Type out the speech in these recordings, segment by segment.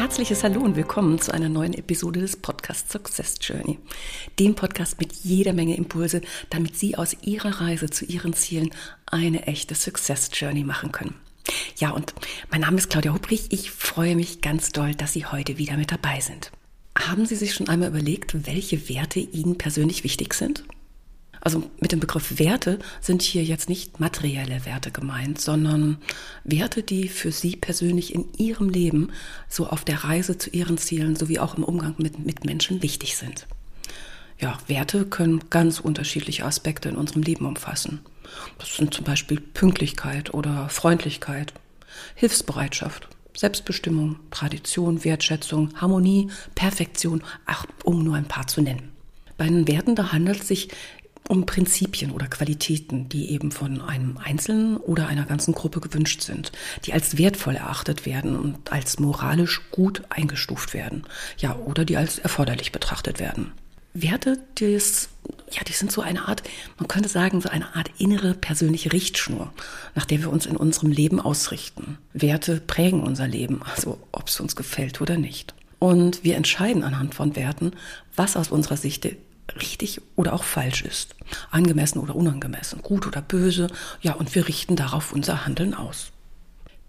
Herzliches Hallo und willkommen zu einer neuen Episode des Podcasts Success Journey. Dem Podcast mit jeder Menge Impulse, damit Sie aus Ihrer Reise zu Ihren Zielen eine echte Success Journey machen können. Ja, und mein Name ist Claudia Hubrich. Ich freue mich ganz doll, dass Sie heute wieder mit dabei sind. Haben Sie sich schon einmal überlegt, welche Werte Ihnen persönlich wichtig sind? Also mit dem Begriff Werte sind hier jetzt nicht materielle Werte gemeint, sondern Werte, die für Sie persönlich in Ihrem Leben, so auf der Reise zu Ihren Zielen sowie auch im Umgang mit, mit Menschen wichtig sind. Ja, Werte können ganz unterschiedliche Aspekte in unserem Leben umfassen. Das sind zum Beispiel Pünktlichkeit oder Freundlichkeit, Hilfsbereitschaft, Selbstbestimmung, Tradition, Wertschätzung, Harmonie, Perfektion, ach, um nur ein paar zu nennen. Bei den Werten, da handelt es sich um Prinzipien oder Qualitäten, die eben von einem Einzelnen oder einer ganzen Gruppe gewünscht sind, die als wertvoll erachtet werden und als moralisch gut eingestuft werden, ja, oder die als erforderlich betrachtet werden. Werte, die, ja, die sind so eine Art, man könnte sagen, so eine Art innere persönliche Richtschnur, nach der wir uns in unserem Leben ausrichten. Werte prägen unser Leben, also ob es uns gefällt oder nicht. Und wir entscheiden anhand von Werten, was aus unserer Sicht richtig oder auch falsch ist, angemessen oder unangemessen, gut oder böse, ja, und wir richten darauf unser Handeln aus.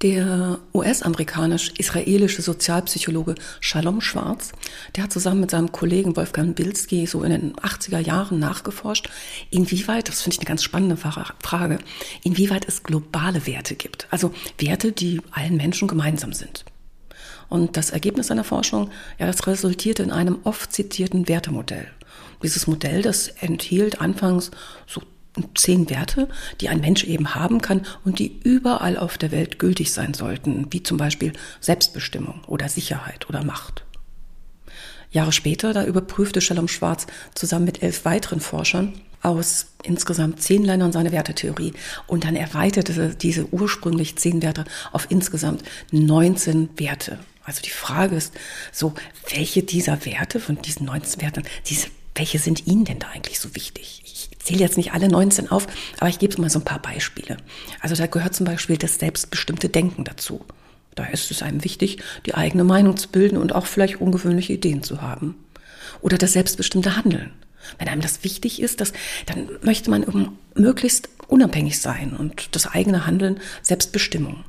Der US-amerikanisch-israelische Sozialpsychologe Shalom Schwarz, der hat zusammen mit seinem Kollegen Wolfgang Bilski so in den 80er Jahren nachgeforscht, inwieweit, das finde ich eine ganz spannende Frage, inwieweit es globale Werte gibt. Also Werte, die allen Menschen gemeinsam sind. Und das Ergebnis seiner Forschung, ja, das resultierte in einem oft zitierten Wertemodell. Dieses Modell, das enthielt anfangs so zehn Werte, die ein Mensch eben haben kann und die überall auf der Welt gültig sein sollten, wie zum Beispiel Selbstbestimmung oder Sicherheit oder Macht. Jahre später, da überprüfte Shalom Schwarz zusammen mit elf weiteren Forschern aus insgesamt zehn Ländern seine Wertetheorie und dann erweiterte diese ursprünglich zehn Werte auf insgesamt 19 Werte. Also die Frage ist so, welche dieser Werte von diesen 19 Werten, diese welche sind Ihnen denn da eigentlich so wichtig? Ich zähle jetzt nicht alle 19 auf, aber ich gebe mal so ein paar Beispiele. Also da gehört zum Beispiel das selbstbestimmte Denken dazu. Da ist es einem wichtig, die eigene Meinung zu bilden und auch vielleicht ungewöhnliche Ideen zu haben. Oder das selbstbestimmte Handeln. Wenn einem das wichtig ist, das, dann möchte man möglichst unabhängig sein und das eigene Handeln Selbstbestimmung.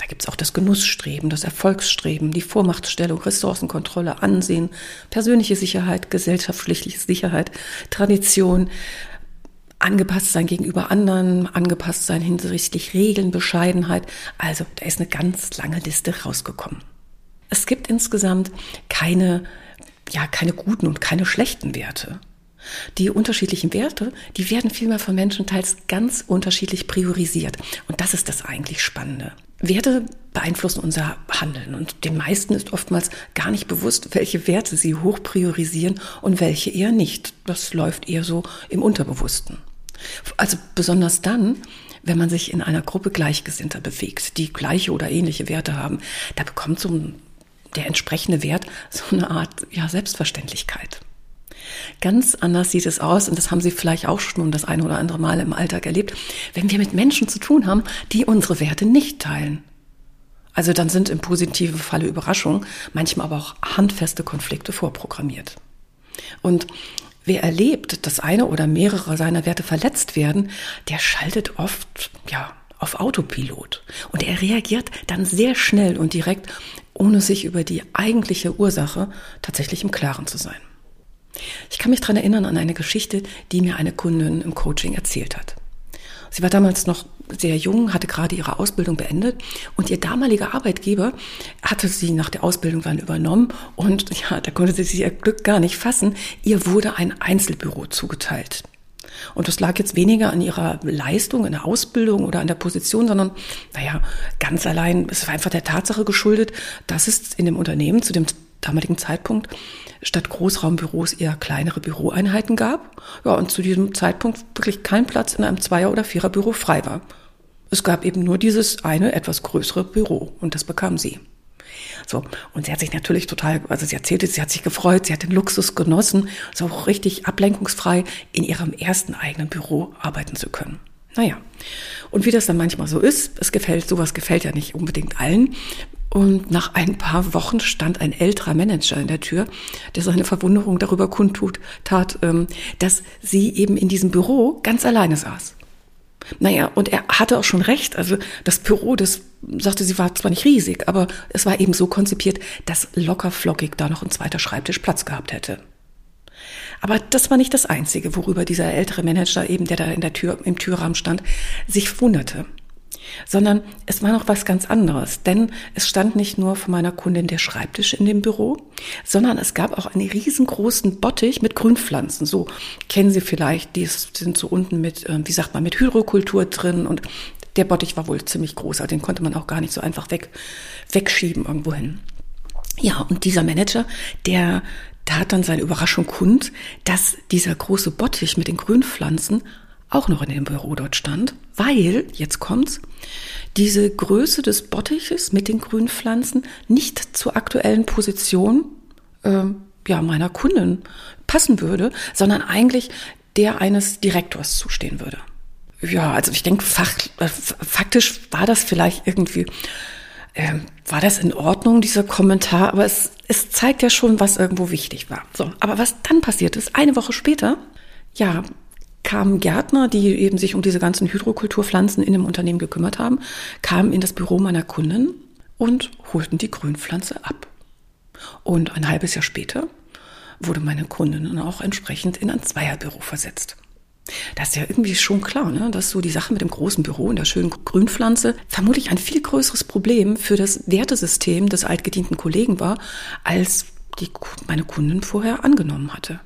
Da gibt es auch das Genussstreben, das Erfolgsstreben, die Vormachtstellung, Ressourcenkontrolle, Ansehen, persönliche Sicherheit, gesellschaftliche Sicherheit, Tradition, angepasst sein gegenüber anderen, angepasst sein hinsichtlich Regeln, Bescheidenheit. Also da ist eine ganz lange Liste rausgekommen. Es gibt insgesamt keine, ja, keine guten und keine schlechten Werte. Die unterschiedlichen Werte, die werden vielmehr von Menschen teils ganz unterschiedlich priorisiert. Und das ist das eigentlich Spannende. Werte beeinflussen unser Handeln und den meisten ist oftmals gar nicht bewusst, welche Werte sie hoch priorisieren und welche eher nicht. Das läuft eher so im Unterbewussten. Also besonders dann, wenn man sich in einer Gruppe Gleichgesinnter bewegt, die gleiche oder ähnliche Werte haben, da bekommt so der entsprechende Wert so eine Art ja, Selbstverständlichkeit. Ganz anders sieht es aus, und das haben Sie vielleicht auch schon das eine oder andere Mal im Alltag erlebt, wenn wir mit Menschen zu tun haben, die unsere Werte nicht teilen. Also dann sind im positiven Falle Überraschungen, manchmal aber auch handfeste Konflikte vorprogrammiert. Und wer erlebt, dass eine oder mehrere seiner Werte verletzt werden, der schaltet oft, ja, auf Autopilot. Und er reagiert dann sehr schnell und direkt, ohne sich über die eigentliche Ursache tatsächlich im Klaren zu sein. Ich kann mich daran erinnern an eine Geschichte, die mir eine Kundin im Coaching erzählt hat. Sie war damals noch sehr jung, hatte gerade ihre Ausbildung beendet und ihr damaliger Arbeitgeber hatte sie nach der Ausbildung dann übernommen und ja, da konnte sie sich ihr Glück gar nicht fassen. Ihr wurde ein Einzelbüro zugeteilt. Und das lag jetzt weniger an ihrer Leistung in der Ausbildung oder an der Position, sondern, naja, ganz allein, es war einfach der Tatsache geschuldet, dass es in dem Unternehmen zu dem damaligen Zeitpunkt statt Großraumbüros eher kleinere Büroeinheiten gab. Ja, und zu diesem Zeitpunkt wirklich kein Platz in einem Zweier- oder Viererbüro frei war. Es gab eben nur dieses eine etwas größere Büro und das bekam sie. So. Und sie hat sich natürlich total, also sie erzählte, sie hat sich gefreut, sie hat den Luxus genossen, so richtig ablenkungsfrei in ihrem ersten eigenen Büro arbeiten zu können. Naja. Und wie das dann manchmal so ist, es gefällt, sowas gefällt ja nicht unbedingt allen. Und nach ein paar Wochen stand ein älterer Manager in der Tür, der seine Verwunderung darüber kundtut, tat, ähm, dass sie eben in diesem Büro ganz alleine saß. Naja, und er hatte auch schon recht. Also das Büro, das sagte, sie war zwar nicht riesig, aber es war eben so konzipiert, dass locker flockig da noch ein zweiter Schreibtisch Platz gehabt hätte. Aber das war nicht das Einzige, worüber dieser ältere Manager eben, der da in der Tür, im Türrahmen stand, sich wunderte sondern es war noch was ganz anderes, denn es stand nicht nur von meiner Kundin der Schreibtisch in dem Büro, sondern es gab auch einen riesengroßen Bottich mit Grünpflanzen. So kennen Sie vielleicht, die sind so unten mit, ähm, wie sagt man, mit Hydrokultur drin und der Bottich war wohl ziemlich groß, also den konnte man auch gar nicht so einfach weg, wegschieben irgendwo hin. Ja, und dieser Manager, der hat dann seine Überraschung kund, dass dieser große Bottich mit den Grünpflanzen auch noch in dem Büro dort stand, weil, jetzt kommt's, diese Größe des Bottiches mit den grünen Pflanzen nicht zur aktuellen Position äh, ja, meiner Kundin passen würde, sondern eigentlich der eines Direktors zustehen würde. Ja, also ich denke, äh, faktisch war das vielleicht irgendwie, äh, war das in Ordnung, dieser Kommentar, aber es, es zeigt ja schon, was irgendwo wichtig war. So, aber was dann passiert ist, eine Woche später, ja, kamen Gärtner, die eben sich um diese ganzen Hydrokulturpflanzen in dem Unternehmen gekümmert haben, kamen in das Büro meiner Kundin und holten die Grünpflanze ab. Und ein halbes Jahr später wurde meine Kundin auch entsprechend in ein Zweierbüro versetzt. Das ist ja irgendwie schon klar, ne? dass so die Sache mit dem großen Büro und der schönen Grünpflanze vermutlich ein viel größeres Problem für das Wertesystem des altgedienten Kollegen war, als die meine Kundin vorher angenommen hatte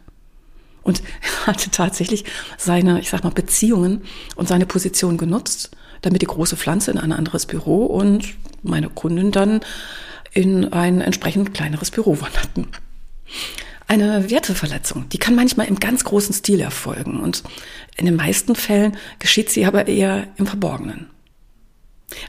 und hatte tatsächlich seine, ich sag mal, Beziehungen und seine Position genutzt, damit die große Pflanze in ein anderes Büro und meine Kunden dann in ein entsprechend kleineres Büro wanderten. Eine Werteverletzung, die kann manchmal im ganz großen Stil erfolgen und in den meisten Fällen geschieht sie aber eher im Verborgenen.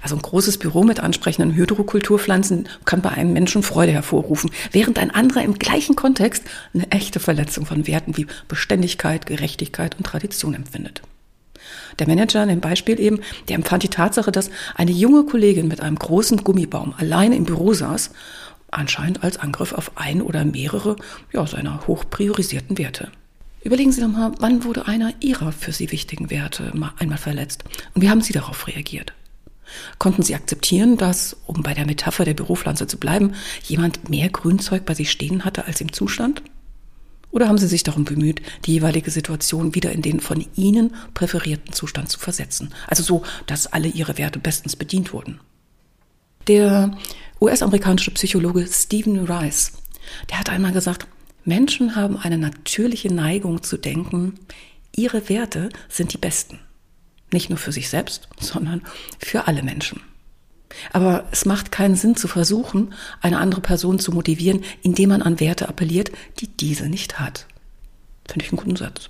Also ein großes Büro mit ansprechenden Hydrokulturpflanzen kann bei einem Menschen Freude hervorrufen, während ein anderer im gleichen Kontext eine echte Verletzung von Werten wie Beständigkeit, Gerechtigkeit und Tradition empfindet. Der Manager in dem Beispiel eben, der empfand die Tatsache, dass eine junge Kollegin mit einem großen Gummibaum alleine im Büro saß, anscheinend als Angriff auf ein oder mehrere ja, seiner hoch priorisierten Werte. Überlegen Sie doch mal, wann wurde einer Ihrer für Sie wichtigen Werte einmal verletzt? Und wie haben Sie darauf reagiert? Konnten Sie akzeptieren, dass, um bei der Metapher der Büropflanze zu bleiben, jemand mehr Grünzeug bei sich stehen hatte als im Zustand? Oder haben Sie sich darum bemüht, die jeweilige Situation wieder in den von Ihnen präferierten Zustand zu versetzen? Also so, dass alle Ihre Werte bestens bedient wurden. Der US-amerikanische Psychologe Stephen Rice, der hat einmal gesagt, Menschen haben eine natürliche Neigung zu denken, ihre Werte sind die besten. Nicht nur für sich selbst, sondern für alle Menschen. Aber es macht keinen Sinn zu versuchen, eine andere Person zu motivieren, indem man an Werte appelliert, die diese nicht hat. Finde ich einen guten Satz.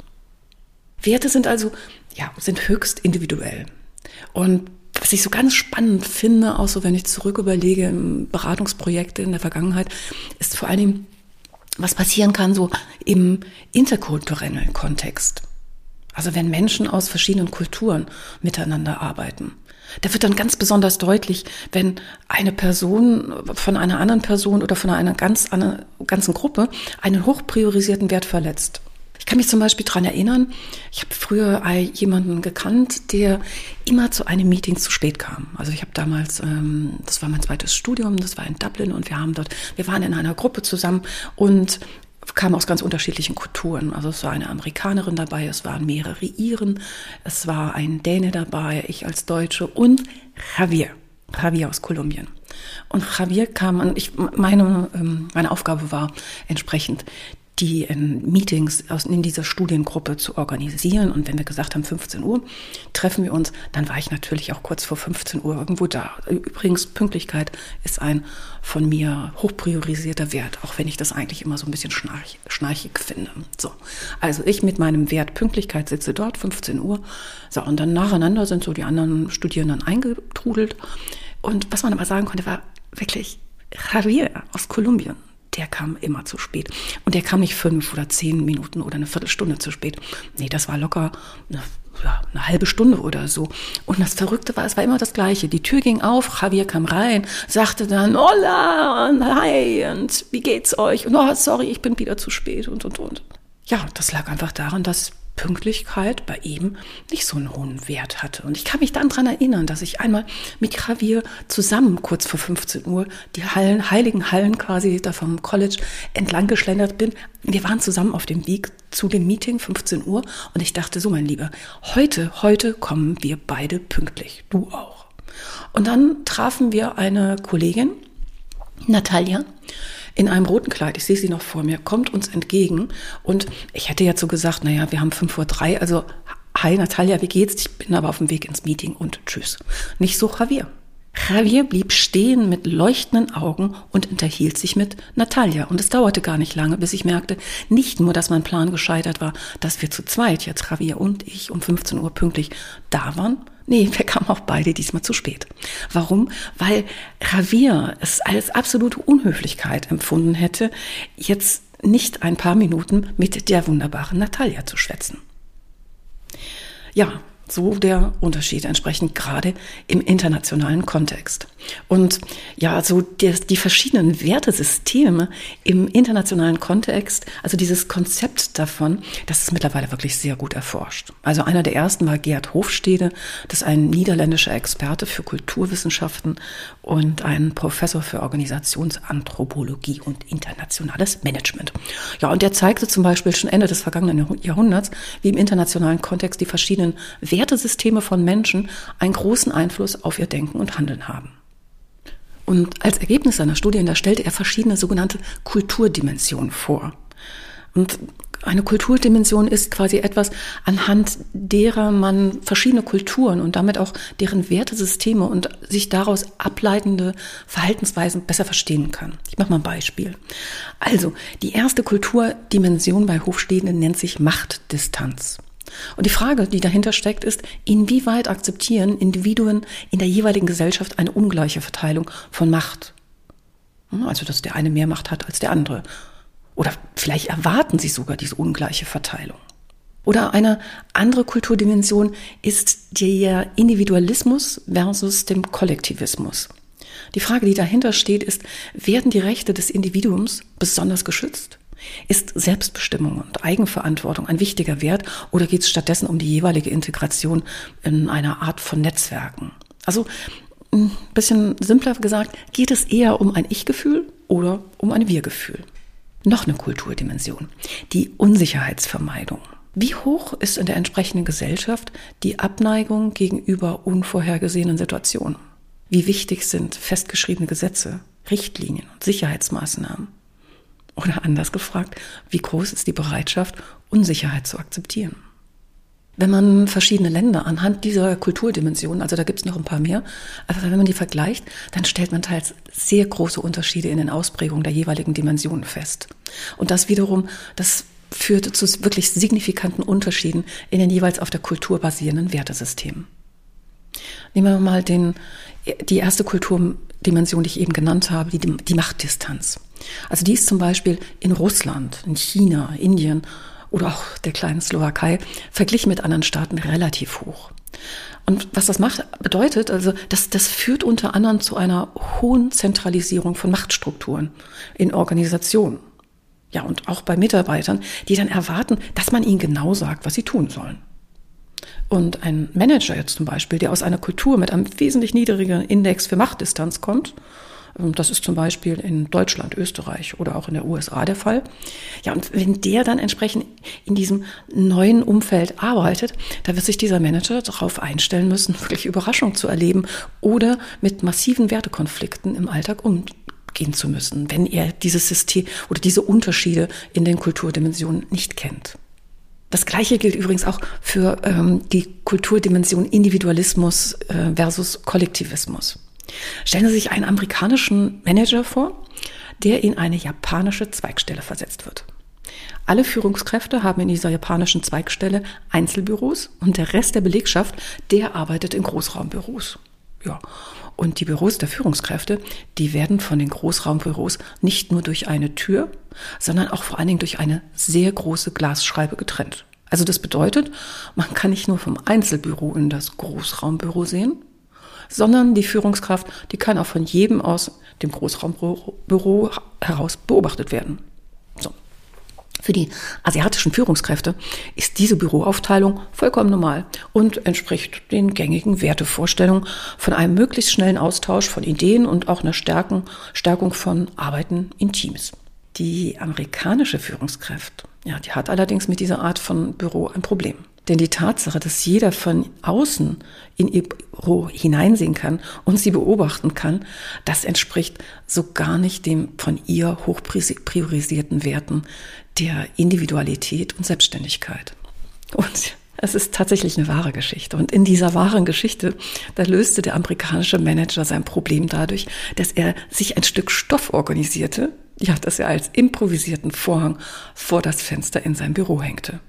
Werte sind also, ja, sind höchst individuell. Und was ich so ganz spannend finde, auch so wenn ich zurück überlege in Beratungsprojekte in der Vergangenheit, ist vor Dingen, was passieren kann so im interkulturellen Kontext. Also wenn Menschen aus verschiedenen Kulturen miteinander arbeiten. Da wird dann ganz besonders deutlich, wenn eine Person von einer anderen Person oder von einer ganz anderen, ganzen Gruppe einen hochpriorisierten Wert verletzt. Ich kann mich zum Beispiel dran erinnern, ich habe früher jemanden gekannt, der immer zu einem Meeting zu spät kam. Also ich habe damals, ähm, das war mein zweites Studium, das war in Dublin und wir haben dort, wir waren in einer Gruppe zusammen und kamen aus ganz unterschiedlichen Kulturen. Also es war eine Amerikanerin dabei, es waren mehrere Iren, es war ein Däne dabei, ich als Deutsche und Javier, Javier aus Kolumbien. Und Javier kam an, ich, meine, ähm, meine Aufgabe war entsprechend, die in Meetings in dieser Studiengruppe zu organisieren. Und wenn wir gesagt haben, 15 Uhr treffen wir uns, dann war ich natürlich auch kurz vor 15 Uhr irgendwo da. Übrigens, Pünktlichkeit ist ein von mir hochpriorisierter Wert, auch wenn ich das eigentlich immer so ein bisschen schnarch, schnarchig finde. So, also ich mit meinem Wert Pünktlichkeit sitze dort, 15 Uhr. So, und dann nacheinander sind so die anderen Studierenden eingetrudelt. Und was man aber sagen konnte, war wirklich Javier aus Kolumbien der kam immer zu spät. Und der kam nicht fünf oder zehn Minuten oder eine Viertelstunde zu spät. Nee, das war locker eine, ja, eine halbe Stunde oder so. Und das Verrückte war, es war immer das Gleiche. Die Tür ging auf, Javier kam rein, sagte dann, hola, und hi, und wie geht's euch? Und oh, sorry, ich bin wieder zu spät und, und, und. Ja, das lag einfach daran, dass Pünktlichkeit bei ihm nicht so einen hohen Wert hatte. Und ich kann mich dann dran erinnern, dass ich einmal mit Javier zusammen kurz vor 15 Uhr die Hallen, heiligen Hallen quasi da vom College entlang geschlendert bin. Wir waren zusammen auf dem Weg zu dem Meeting 15 Uhr und ich dachte so, mein Lieber, heute, heute kommen wir beide pünktlich. Du auch. Und dann trafen wir eine Kollegin, Natalia, in einem roten Kleid, ich sehe sie noch vor mir, kommt uns entgegen und ich hätte jetzt so gesagt, naja, wir haben fünf Uhr drei, also hi Natalia, wie geht's? Ich bin aber auf dem Weg ins Meeting und tschüss. Nicht so Javier. Javier blieb stehen mit leuchtenden Augen und unterhielt sich mit Natalia. Und es dauerte gar nicht lange, bis ich merkte, nicht nur, dass mein Plan gescheitert war, dass wir zu zweit, jetzt Javier und ich, um 15 Uhr pünktlich da waren, Nee, wir kamen auch beide diesmal zu spät. Warum? Weil Javier es als absolute Unhöflichkeit empfunden hätte, jetzt nicht ein paar Minuten mit der wunderbaren Natalia zu schwätzen. Ja, so der Unterschied entsprechend gerade im internationalen Kontext. Und ja, so die, die, verschiedenen Wertesysteme im internationalen Kontext, also dieses Konzept davon, das ist mittlerweile wirklich sehr gut erforscht. Also einer der ersten war Gerd Hofstede, das ist ein niederländischer Experte für Kulturwissenschaften und ein Professor für Organisationsanthropologie und internationales Management. Ja, und der zeigte zum Beispiel schon Ende des vergangenen Jahrhunderts, wie im internationalen Kontext die verschiedenen Wertesysteme von Menschen einen großen Einfluss auf ihr Denken und Handeln haben. Und als Ergebnis seiner Studien, da stellte er verschiedene sogenannte Kulturdimensionen vor. Und eine Kulturdimension ist quasi etwas, anhand derer man verschiedene Kulturen und damit auch deren Wertesysteme und sich daraus ableitende Verhaltensweisen besser verstehen kann. Ich mache mal ein Beispiel. Also, die erste Kulturdimension bei Hofstehenden nennt sich Machtdistanz. Und die Frage, die dahinter steckt, ist, inwieweit akzeptieren Individuen in der jeweiligen Gesellschaft eine ungleiche Verteilung von Macht? Hm, also, dass der eine mehr Macht hat als der andere. Oder vielleicht erwarten sie sogar diese ungleiche Verteilung. Oder eine andere Kulturdimension ist der Individualismus versus dem Kollektivismus. Die Frage, die dahinter steht, ist, werden die Rechte des Individuums besonders geschützt? Ist Selbstbestimmung und Eigenverantwortung ein wichtiger Wert oder geht es stattdessen um die jeweilige Integration in einer Art von Netzwerken? Also ein bisschen simpler gesagt, geht es eher um ein Ich-Gefühl oder um ein Wir-Gefühl? Noch eine Kulturdimension, die Unsicherheitsvermeidung. Wie hoch ist in der entsprechenden Gesellschaft die Abneigung gegenüber unvorhergesehenen Situationen? Wie wichtig sind festgeschriebene Gesetze, Richtlinien und Sicherheitsmaßnahmen? Oder anders gefragt, wie groß ist die Bereitschaft, Unsicherheit zu akzeptieren? Wenn man verschiedene Länder anhand dieser Kulturdimensionen, also da gibt es noch ein paar mehr, aber wenn man die vergleicht, dann stellt man teils sehr große Unterschiede in den Ausprägungen der jeweiligen Dimensionen fest. Und das wiederum, das führte zu wirklich signifikanten Unterschieden in den jeweils auf der Kultur basierenden Wertesystemen. Nehmen wir mal den, die erste Kulturdimension, die ich eben genannt habe, die, die Machtdistanz. Also die ist zum Beispiel in Russland, in China, Indien oder auch der kleinen Slowakei verglichen mit anderen Staaten relativ hoch. Und was das macht, bedeutet, also das, das führt unter anderem zu einer hohen Zentralisierung von Machtstrukturen in Organisationen. Ja, und auch bei Mitarbeitern, die dann erwarten, dass man ihnen genau sagt, was sie tun sollen. Und ein Manager jetzt zum Beispiel, der aus einer Kultur mit einem wesentlich niedrigeren Index für Machtdistanz kommt, ähm, das ist zum Beispiel in Deutschland, Österreich oder auch in der USA der Fall. Ja, und wenn der dann entsprechend in diesem neuen Umfeld arbeitet, da wird sich dieser Manager darauf einstellen müssen, wirklich Überraschung zu erleben oder mit massiven Wertekonflikten im Alltag umgehen zu müssen, wenn er dieses System oder diese Unterschiede in den Kulturdimensionen nicht kennt. Das Gleiche gilt übrigens auch für ähm, die Kulturdimension Individualismus äh, versus Kollektivismus. Stellen Sie sich einen amerikanischen Manager vor, der in eine japanische Zweigstelle versetzt wird. Alle Führungskräfte haben in dieser japanischen Zweigstelle Einzelbüros und der Rest der Belegschaft, der arbeitet in Großraumbüros. Ja. Und die Büros der Führungskräfte, die werden von den Großraumbüros nicht nur durch eine Tür, sondern auch vor allen Dingen durch eine sehr große Glasscheibe getrennt. Also das bedeutet, man kann nicht nur vom Einzelbüro in das Großraumbüro sehen, sondern die Führungskraft, die kann auch von jedem aus dem Großraumbüro heraus beobachtet werden. Für die asiatischen Führungskräfte ist diese Büroaufteilung vollkommen normal und entspricht den gängigen Wertevorstellungen von einem möglichst schnellen Austausch von Ideen und auch einer Stärkung, Stärkung von Arbeiten in Teams. Die amerikanische Führungskraft, ja, die hat allerdings mit dieser Art von Büro ein Problem. Denn die Tatsache, dass jeder von außen in ihr Büro hineinsehen kann und sie beobachten kann, das entspricht so gar nicht dem von ihr hoch priorisierten Werten der Individualität und Selbstständigkeit. Und es ist tatsächlich eine wahre Geschichte. Und in dieser wahren Geschichte, da löste der amerikanische Manager sein Problem dadurch, dass er sich ein Stück Stoff organisierte, ja, dass er als improvisierten Vorhang vor das Fenster in sein Büro hängte.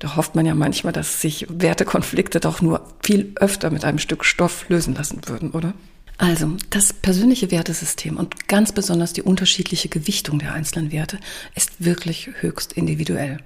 Da hofft man ja manchmal, dass sich Wertekonflikte doch nur viel öfter mit einem Stück Stoff lösen lassen würden, oder? Also, das persönliche Wertesystem und ganz besonders die unterschiedliche Gewichtung der einzelnen Werte ist wirklich höchst individuell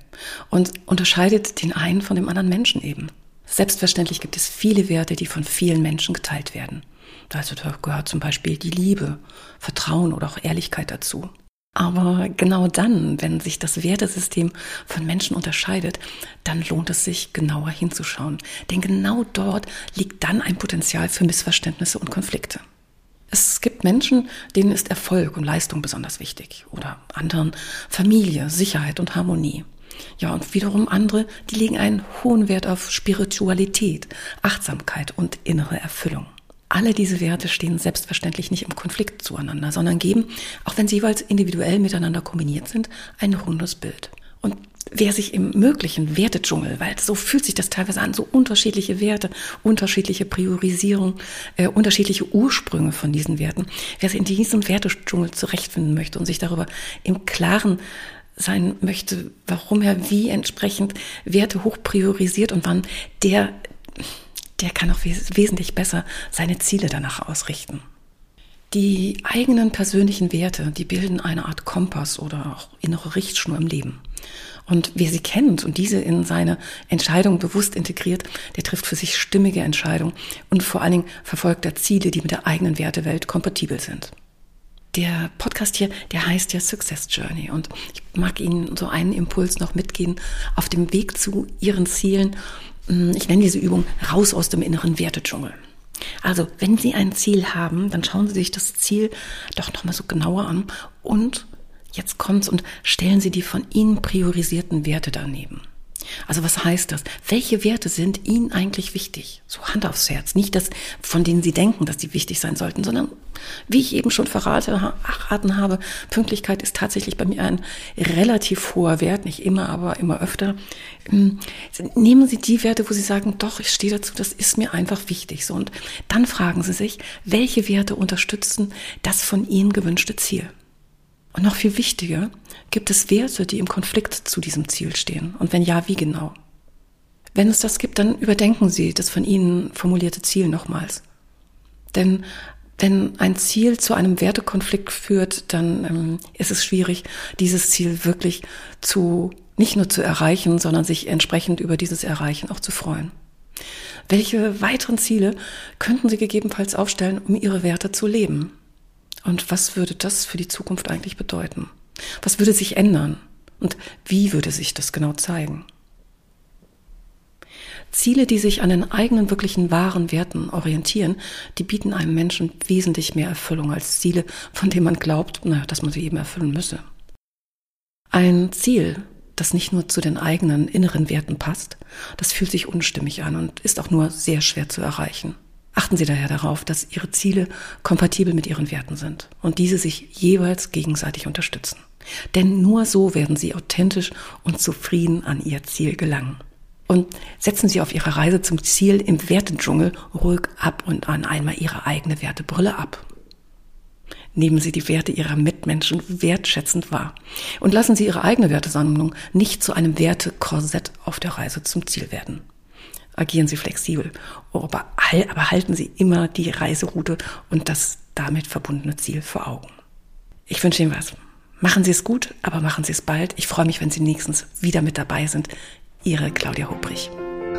und unterscheidet den einen von dem anderen Menschen eben. Selbstverständlich gibt es viele Werte, die von vielen Menschen geteilt werden. Also da gehört zum Beispiel die Liebe, Vertrauen oder auch Ehrlichkeit dazu. Aber genau dann, wenn sich das Wertesystem von Menschen unterscheidet, dann lohnt es sich genauer hinzuschauen. Denn genau dort liegt dann ein Potenzial für Missverständnisse und Konflikte. Es gibt Menschen, denen ist Erfolg und Leistung besonders wichtig. Oder anderen Familie, Sicherheit und Harmonie. Ja, und wiederum andere, die legen einen hohen Wert auf Spiritualität, Achtsamkeit und innere Erfüllung. Alle diese Werte stehen selbstverständlich nicht im Konflikt zueinander, sondern geben, auch wenn sie jeweils individuell miteinander kombiniert sind, ein rundes Bild. Und wer sich im möglichen Wertedschungel, weil so fühlt sich das teilweise an, so unterschiedliche Werte, unterschiedliche Priorisierung, äh, unterschiedliche Ursprünge von diesen Werten, wer sich in diesem Wertedschungel zurechtfinden möchte und sich darüber im Klaren sein möchte, warum er wie entsprechend Werte hoch priorisiert und wann der der kann auch wes wesentlich besser seine Ziele danach ausrichten. Die eigenen persönlichen Werte, die bilden eine Art Kompass oder auch innere Richtschnur im Leben. Und wer sie kennt und diese in seine Entscheidung bewusst integriert, der trifft für sich stimmige Entscheidungen und vor allen Dingen verfolgt er Ziele, die mit der eigenen Wertewelt kompatibel sind. Der Podcast hier, der heißt ja Success Journey und ich mag Ihnen so einen Impuls noch mitgehen auf dem Weg zu Ihren Zielen ich nenne diese Übung raus aus dem inneren Wertedschungel. Also, wenn Sie ein Ziel haben, dann schauen Sie sich das Ziel doch nochmal so genauer an und jetzt kommt's und stellen Sie die von Ihnen priorisierten Werte daneben. Also was heißt das? Welche Werte sind Ihnen eigentlich wichtig? So Hand aufs Herz. Nicht das, von denen Sie denken, dass die wichtig sein sollten, sondern wie ich eben schon verraten habe, Pünktlichkeit ist tatsächlich bei mir ein relativ hoher Wert, nicht immer, aber immer öfter. Ähm, nehmen Sie die Werte, wo Sie sagen, doch, ich stehe dazu, das ist mir einfach wichtig. So, und dann fragen Sie sich, welche Werte unterstützen das von Ihnen gewünschte Ziel? Und noch viel wichtiger, gibt es Werte, die im Konflikt zu diesem Ziel stehen? Und wenn ja, wie genau? Wenn es das gibt, dann überdenken Sie das von Ihnen formulierte Ziel nochmals. Denn wenn ein Ziel zu einem Wertekonflikt führt, dann ähm, ist es schwierig, dieses Ziel wirklich zu, nicht nur zu erreichen, sondern sich entsprechend über dieses Erreichen auch zu freuen. Welche weiteren Ziele könnten Sie gegebenenfalls aufstellen, um Ihre Werte zu leben? Und was würde das für die Zukunft eigentlich bedeuten? Was würde sich ändern? Und wie würde sich das genau zeigen? Ziele, die sich an den eigenen wirklichen wahren Werten orientieren, die bieten einem Menschen wesentlich mehr Erfüllung als Ziele, von denen man glaubt, naja, dass man sie eben erfüllen müsse. Ein Ziel, das nicht nur zu den eigenen inneren Werten passt, das fühlt sich unstimmig an und ist auch nur sehr schwer zu erreichen. Achten Sie daher darauf, dass Ihre Ziele kompatibel mit Ihren Werten sind und diese sich jeweils gegenseitig unterstützen. Denn nur so werden Sie authentisch und zufrieden an Ihr Ziel gelangen. Und setzen Sie auf Ihrer Reise zum Ziel im Wertedschungel ruhig ab und an einmal Ihre eigene Wertebrille ab. Nehmen Sie die Werte Ihrer Mitmenschen wertschätzend wahr und lassen Sie Ihre eigene Wertesammlung nicht zu einem Wertekorsett auf der Reise zum Ziel werden. Agieren Sie flexibel, aber, aber halten Sie immer die Reiseroute und das damit verbundene Ziel vor Augen. Ich wünsche Ihnen was. Machen Sie es gut, aber machen Sie es bald. Ich freue mich, wenn Sie nächstens wieder mit dabei sind. Ihre Claudia Hubrich.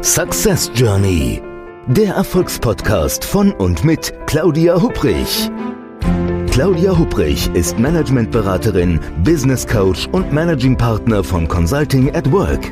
Success Journey. Der Erfolgspodcast von und mit Claudia Hubrich. Claudia Hubrich ist Managementberaterin, Business Coach und Managing Partner von Consulting at Work.